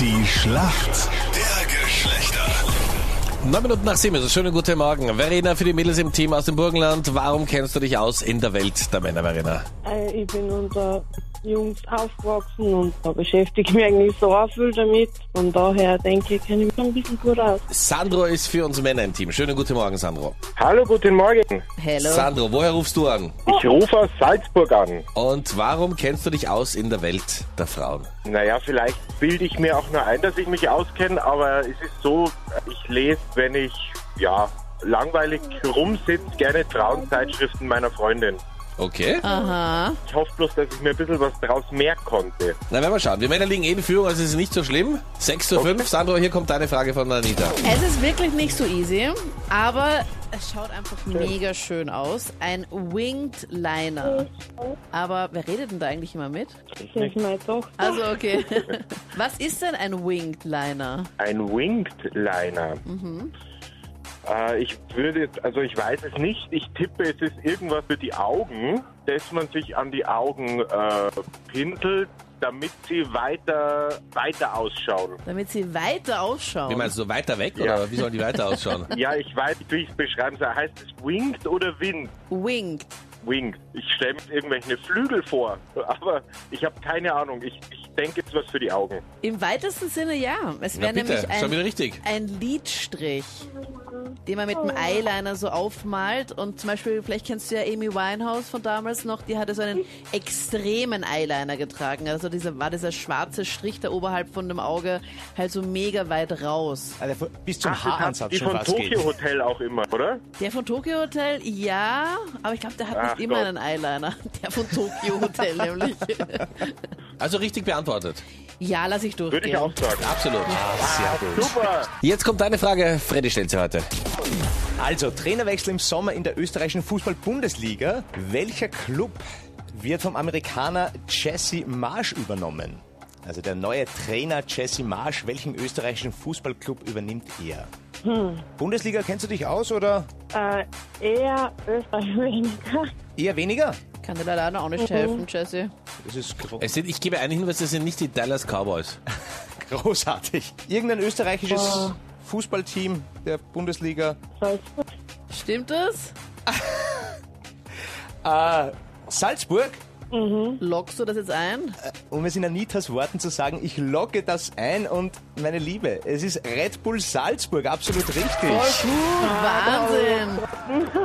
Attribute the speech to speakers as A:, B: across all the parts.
A: Die Schlacht der Geschlechter.
B: Neun Minuten nach sieben, also schönen guten Morgen. Verena für die Mädels im Team aus dem Burgenland. Warum kennst du dich aus in der Welt der Männer, Verena?
C: Äh, Ich bin unter Jungs aufgewachsen und da beschäftige ich mich eigentlich so auch viel damit. Von daher denke ich, kenne ich mich ein bisschen gut aus.
B: Sandro ist für uns Männer im Team. Schönen guten Morgen, Sandro.
D: Hallo, guten Morgen.
E: Hello.
B: Sandro, woher rufst du an?
D: Ich rufe aus Salzburg an.
B: Und warum kennst du dich aus in der Welt der Frauen?
D: Naja, vielleicht bilde ich mir auch nur ein, dass ich mich auskenne, aber es ist so, ich lese, wenn ich, ja, langweilig rumsitze, gerne Frauenzeitschriften meiner Freundin.
B: Okay.
E: Aha.
D: Ich hoffe bloß, dass ich mir ein bisschen was draus merken konnte.
B: Na, werden wir schauen. Wir Männer liegen eh in Führung, also es ist nicht so schlimm. 6 zu 5. Sandro, hier kommt deine Frage von Anita.
E: Es ist wirklich nicht so easy, aber es schaut einfach mega schön aus. Ein Winged Liner. Aber wer redet denn da eigentlich immer mit?
C: Das ist meine Tochter.
E: Also okay. Was ist denn ein Winged Liner?
D: Ein Winged Liner. Äh, ich würde jetzt, also ich weiß es nicht. Ich tippe, es ist irgendwas für die Augen, dass man sich an die Augen äh, pinselt, damit sie weiter, weiter ausschauen.
E: Damit sie weiter ausschauen.
B: Wie meinst du, weiter weg
D: Ja.
B: oder wie sollen die weiter ausschauen?
D: Ja, ich weiß nicht, wie ich es beschreiben soll. Heißt es Winged oder Wind?
E: Winged.
D: Winged. Ich stelle mir irgendwelche Flügel vor, aber ich habe keine Ahnung. Ich, ich denke, es ist was für die Augen.
E: Im weitesten Sinne ja. Es wäre nämlich
B: ist schon wieder
E: ein,
B: richtig.
E: ein Lidstrich, den man mit dem Eyeliner so aufmalt. Und zum Beispiel, vielleicht kennst du ja Amy Winehouse von damals noch, die hatte so einen extremen Eyeliner getragen. Also dieser, war dieser schwarze Strich da oberhalb von dem Auge halt so mega weit raus.
F: Also von- bis zum
D: Ach,
F: Haaransatz
D: die
F: schon
D: von
F: fast
D: Tokyo
F: geht.
D: Hotel auch immer, oder?
E: Der von Tokyo Hotel, ja, aber ich glaube, der hat
D: Ach
E: nicht immer
D: Gott.
E: einen Eyeliner. Der von Tokyo Hotel nämlich.
B: Also richtig beantwortet.
E: Ja, lass ich durchgehen.
D: Würde ich auch sagen.
B: Absolut.
F: Sehr gut.
D: Super.
B: Jetzt kommt deine Frage. Freddy stellt sie heute.
F: Also, Trainerwechsel im Sommer in der österreichischen Fußball-Bundesliga. Welcher Club wird vom Amerikaner Jesse Marsch übernommen? Also der neue Trainer Jesse Marsch, welchen österreichischen Fußballclub übernimmt er? Bundesliga, kennst du dich aus oder
C: Äh, eher Österreich weniger.
F: eher weniger?
E: Kann dir leider auch nicht helfen, Jesse.
F: Das ist gro
B: Es sind, ich gebe einen Hinweis, das sind nicht die Dallas Cowboys.
F: großartig. Irgendein österreichisches Fußballteam der Bundesliga?
C: Salzburg.
E: Stimmt das?
F: Äh, Salzburg?
E: Lockst du das jetzt ein?
F: Um es in Anitas Worten zu sagen, ich logge das ein und meine Liebe, es ist Red Bull Salzburg, absolut richtig.
E: Wahnsinn!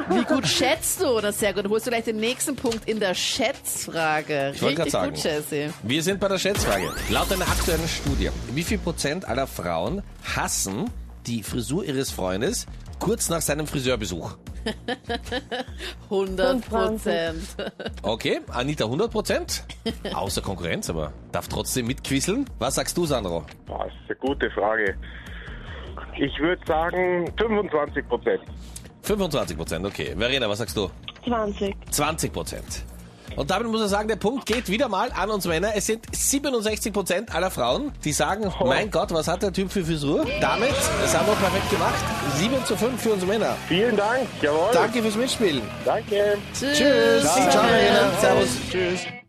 E: Wie gut schätzt du? Das sehr gut. Holst du gleich den nächsten Punkt in der Schätzfrage.
B: Ich wollte
E: Richtig
B: gerade
E: gut,
B: sagen.
E: Jesse.
B: Wir sind bei der Schätzfrage. Laut einer aktuellen Studie, wie viel Prozent aller Frauen hassen die Frisur ihres Freundes kurz nach seinem Friseurbesuch?
E: 100 Prozent.
B: Okay, Anita 100 Prozent. Außer Konkurrenz, aber darf trotzdem mitquisseln. Was sagst du, Sandro?
D: Das ist eine gute Frage. Ich würde sagen 25 Prozent.
B: 25 Prozent, okay. Verena, was sagst du?
C: 20.
B: 20 Prozent. Und damit muss er sagen, der Punkt geht wieder mal an uns Männer. Es sind 67 Prozent aller Frauen, die sagen, mein Gott, was hat der Typ für Frisur? Damit, das haben wir perfekt gemacht. 7 zu 5 für uns Männer.
D: Vielen Dank. Jawohl.
B: Danke fürs Mitspielen.
D: Danke.
E: Tschüss.
B: Tschüss. Ciao, Verena. Servus.
F: Tschüss.